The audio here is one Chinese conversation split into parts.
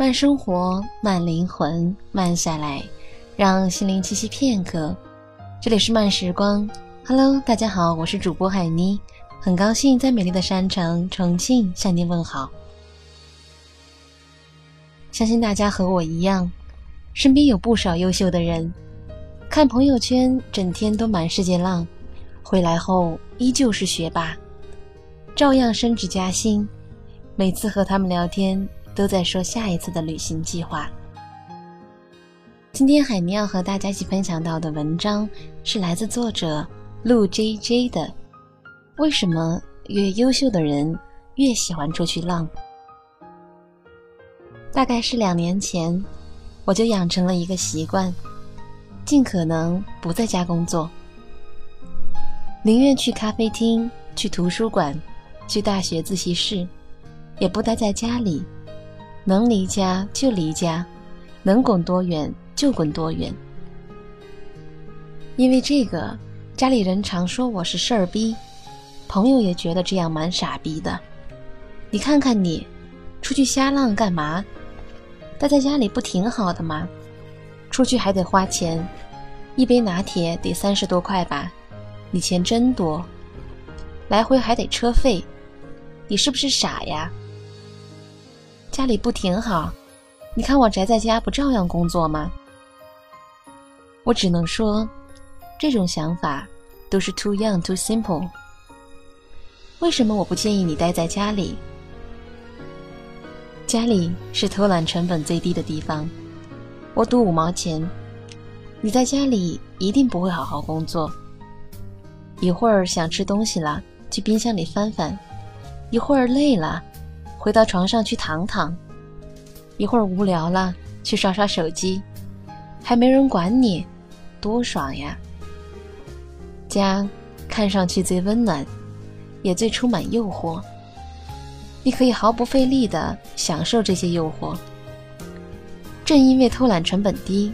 慢生活，慢灵魂，慢下来，让心灵栖息片刻。这里是慢时光，Hello，大家好，我是主播海妮，很高兴在美丽的山城重庆向您问好。相信大家和我一样，身边有不少优秀的人，看朋友圈整天都满世界浪，回来后依旧是学霸，照样升职加薪。每次和他们聊天，都在说下一次的旅行计划。今天海尼要和大家一起分享到的文章是来自作者陆 J J 的。为什么越优秀的人越喜欢出去浪？大概是两年前，我就养成了一个习惯，尽可能不在家工作，宁愿去咖啡厅、去图书馆、去大学自习室。也不待在家里，能离家就离家，能滚多远就滚多远。因为这个，家里人常说我是事儿逼，朋友也觉得这样蛮傻逼的。你看看你，出去瞎浪干嘛？待在家里不挺好的吗？出去还得花钱，一杯拿铁得三十多块吧？你钱真多，来回还得车费，你是不是傻呀？家里不挺好？你看我宅在家，不照样工作吗？我只能说，这种想法都是 too young, too simple。为什么我不建议你待在家里？家里是偷懒成本最低的地方，我赌五毛钱，你在家里一定不会好好工作。一会儿想吃东西了，去冰箱里翻翻；一会儿累了。回到床上去躺躺，一会儿无聊了去刷刷手机，还没人管你，多爽呀！家看上去最温暖，也最充满诱惑。你可以毫不费力地享受这些诱惑。正因为偷懒成本低，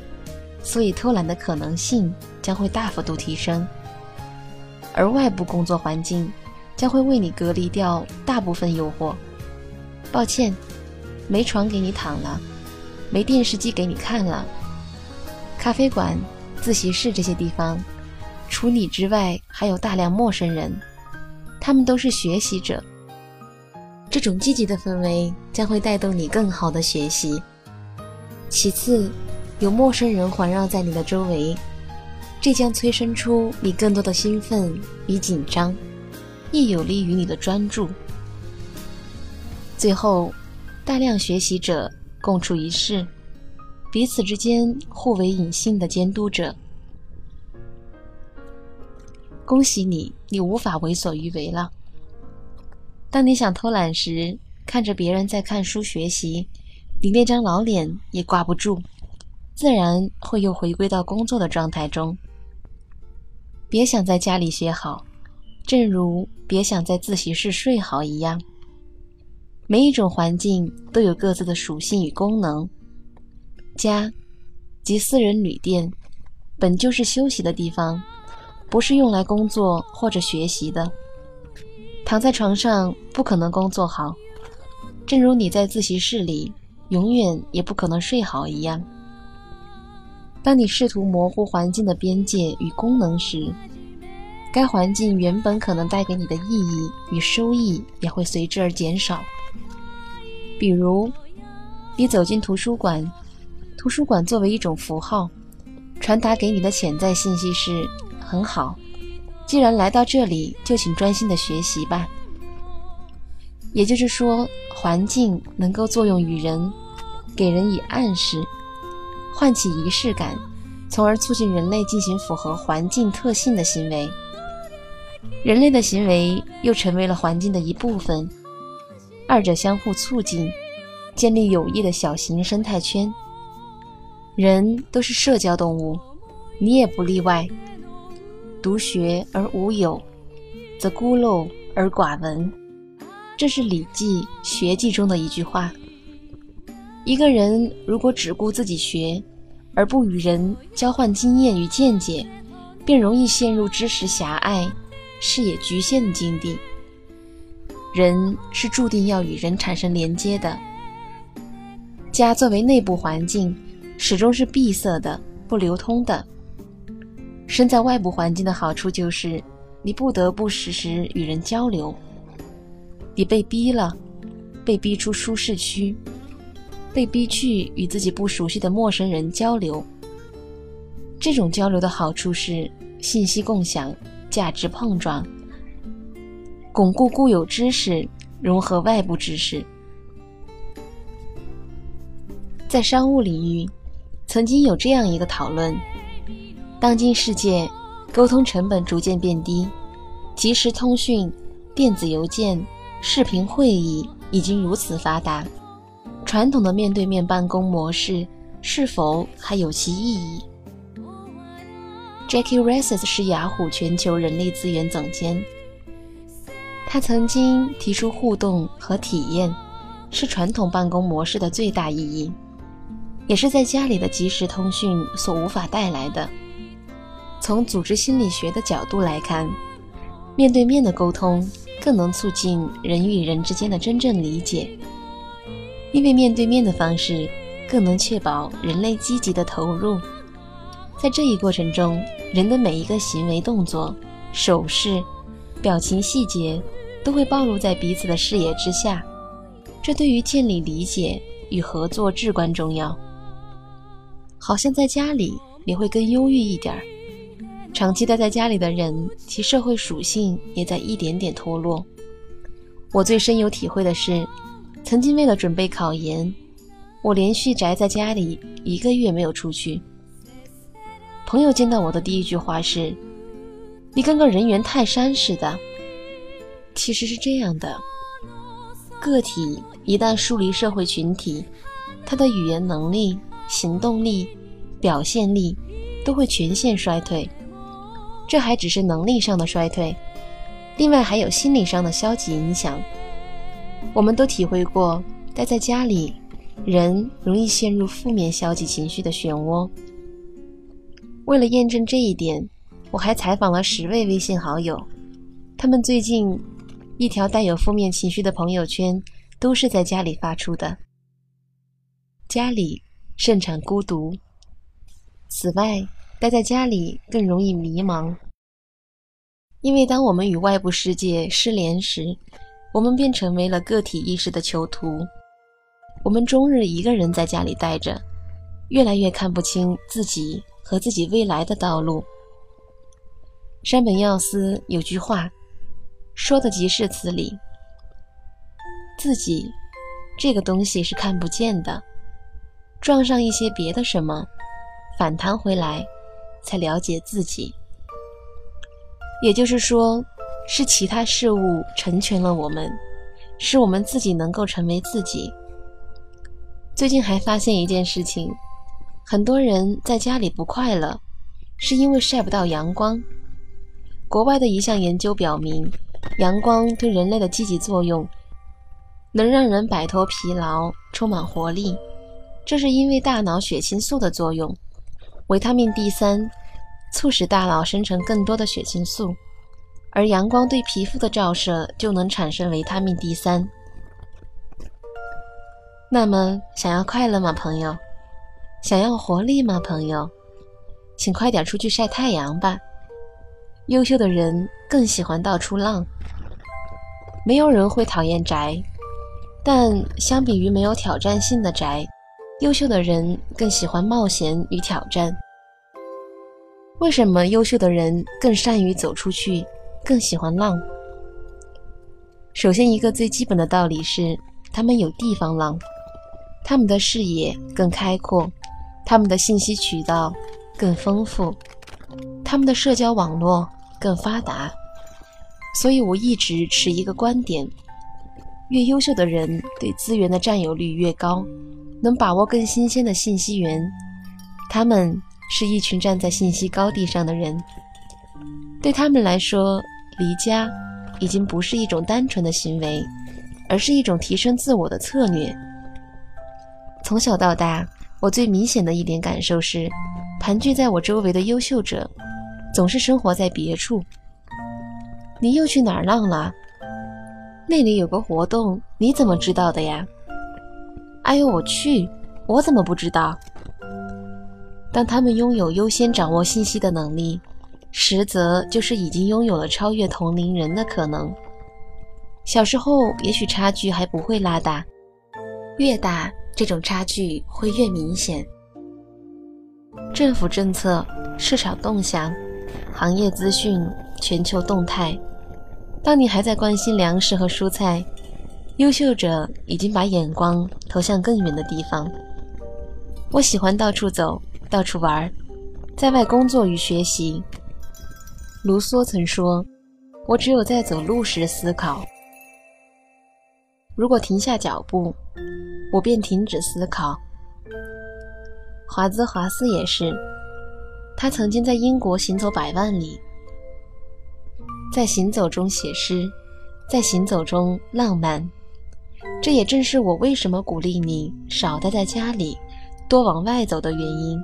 所以偷懒的可能性将会大幅度提升，而外部工作环境将会为你隔离掉大部分诱惑。抱歉，没床给你躺了，没电视机给你看了。咖啡馆、自习室这些地方，除你之外还有大量陌生人，他们都是学习者。这种积极的氛围将会带动你更好的学习。其次，有陌生人环绕在你的周围，这将催生出你更多的兴奋与紧张，亦有利于你的专注。最后，大量学习者共处一室，彼此之间互为隐性的监督者。恭喜你，你无法为所欲为了。当你想偷懒时，看着别人在看书学习，你那张老脸也挂不住，自然会又回归到工作的状态中。别想在家里学好，正如别想在自习室睡好一样。每一种环境都有各自的属性与功能。家，即私人旅店，本就是休息的地方，不是用来工作或者学习的。躺在床上不可能工作好，正如你在自习室里永远也不可能睡好一样。当你试图模糊环境的边界与功能时，该环境原本可能带给你的意义与收益也会随之而减少。比如，你走进图书馆，图书馆作为一种符号，传达给你的潜在信息是：很好，既然来到这里，就请专心的学习吧。也就是说，环境能够作用于人，给人以暗示，唤起仪式感，从而促进人类进行符合环境特性的行为。人类的行为又成为了环境的一部分。二者相互促进，建立有益的小型生态圈。人都是社交动物，你也不例外。独学而无友，则孤陋而寡闻。这是《礼记·学记》中的一句话。一个人如果只顾自己学，而不与人交换经验与见解，便容易陷入知识狭隘、视野局限的境地。人是注定要与人产生连接的，家作为内部环境，始终是闭塞的、不流通的。身在外部环境的好处就是，你不得不时时与人交流。你被逼了，被逼出舒适区，被逼去与自己不熟悉的陌生人交流。这种交流的好处是信息共享、价值碰撞、巩固固有知识、融合外部知识。在商务领域，曾经有这样一个讨论：当今世界沟通成本逐渐变低，即时通讯、电子邮件、视频会议已经如此发达，传统的面对面办公模式是否还有其意义？Jackie Reses 是雅虎全球人力资源总监。他曾经提出，互动和体验是传统办公模式的最大意义，也是在家里的即时通讯所无法带来的。从组织心理学的角度来看，面对面的沟通更能促进人与人之间的真正理解，因为面对面的方式更能确保人类积极的投入。在这一过程中，人的每一个行为动作、手势、表情细节，都会暴露在彼此的视野之下。这对于建立理解与合作至关重要。好像在家里，你会更忧郁一点儿。长期待在家里的人，其社会属性也在一点点脱落。我最深有体会的是，曾经为了准备考研，我连续宅在家里一个月没有出去。朋友见到我的第一句话是：“你跟个人猿泰山似的。”其实是这样的，个体一旦疏离社会群体，他的语言能力、行动力、表现力都会全线衰退。这还只是能力上的衰退，另外还有心理上的消极影响。我们都体会过，待在家里，人容易陷入负面消极情绪的漩涡。为了验证这一点，我还采访了十位微信好友，他们最近一条带有负面情绪的朋友圈都是在家里发出的。家里盛产孤独。此外，待在家里更容易迷茫，因为当我们与外部世界失联时，我们便成为了个体意识的囚徒。我们终日一个人在家里待着，越来越看不清自己。和自己未来的道路。山本耀司有句话，说的极是此理：自己这个东西是看不见的，撞上一些别的什么，反弹回来，才了解自己。也就是说，是其他事物成全了我们，使我们自己能够成为自己。最近还发现一件事情。很多人在家里不快乐，是因为晒不到阳光。国外的一项研究表明，阳光对人类的积极作用，能让人摆脱疲劳，充满活力。这是因为大脑血清素的作用，维他命 D 三促使大脑生成更多的血清素，而阳光对皮肤的照射就能产生维他命 D 三。那么，想要快乐吗，朋友？想要活力吗，朋友？请快点出去晒太阳吧。优秀的人更喜欢到处浪。没有人会讨厌宅，但相比于没有挑战性的宅，优秀的人更喜欢冒险与挑战。为什么优秀的人更善于走出去，更喜欢浪？首先，一个最基本的道理是，他们有地方浪，他们的视野更开阔。他们的信息渠道更丰富，他们的社交网络更发达，所以我一直持一个观点：越优秀的人对资源的占有率越高，能把握更新鲜的信息源。他们是一群站在信息高地上的人，对他们来说，离家已经不是一种单纯的行为，而是一种提升自我的策略。从小到大。我最明显的一点感受是，盘踞在我周围的优秀者，总是生活在别处。你又去哪儿浪了？那里有个活动，你怎么知道的呀？哎呦我去，我怎么不知道？当他们拥有优先掌握信息的能力，实则就是已经拥有了超越同龄人的可能。小时候也许差距还不会拉大，越大这种差距会越明显。政府政策、市场动向、行业资讯、全球动态，当你还在关心粮食和蔬菜，优秀者已经把眼光投向更远的地方。我喜欢到处走，到处玩，在外工作与学习。卢梭曾说：“我只有在走路时思考，如果停下脚步，我便停止思考。”华兹华斯也是，他曾经在英国行走百万里，在行走中写诗，在行走中浪漫。这也正是我为什么鼓励你少待在家里。多往外走的原因。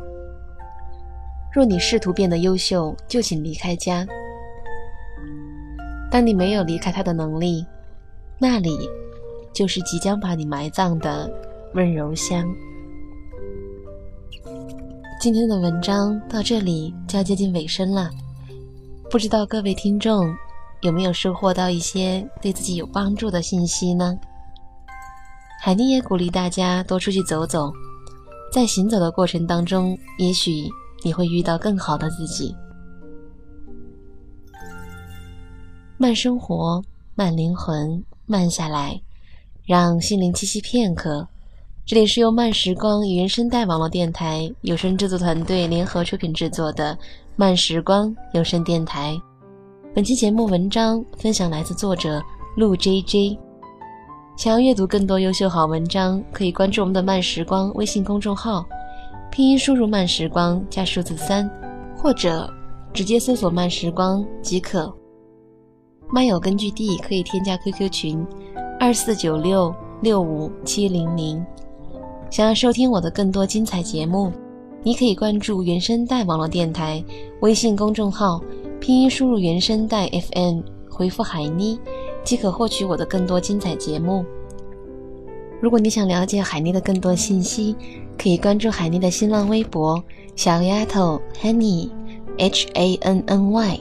若你试图变得优秀，就请离开家。当你没有离开他的能力，那里就是即将把你埋葬的温柔乡。今天的文章到这里就要接近尾声了，不知道各位听众有没有收获到一些对自己有帮助的信息呢？海妮也鼓励大家多出去走走。在行走的过程当中，也许你会遇到更好的自己。慢生活，慢灵魂，慢下来，让心灵栖息片刻。这里是由慢时光原声带网络电台有声制作团队联合出品制作的慢时光有声电台。本期节目文章分享来自作者陆 J J。想要阅读更多优秀好文章，可以关注我们的慢时光微信公众号，拼音输入“慢时光”加数字三，或者直接搜索“慢时光”即可。漫友根据地可以添加 QQ 群二四九六六五七零零。想要收听我的更多精彩节目，你可以关注原声带网络电台微信公众号，拼音输入“原声带 FM”，回复“海妮”。即可获取我的更多精彩节目。如果你想了解海妮的更多信息，可以关注海妮的新浪微博“小丫头 Hanny”，H A N N Y。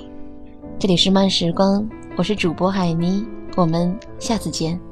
这里是慢时光，我是主播海妮，我们下次见。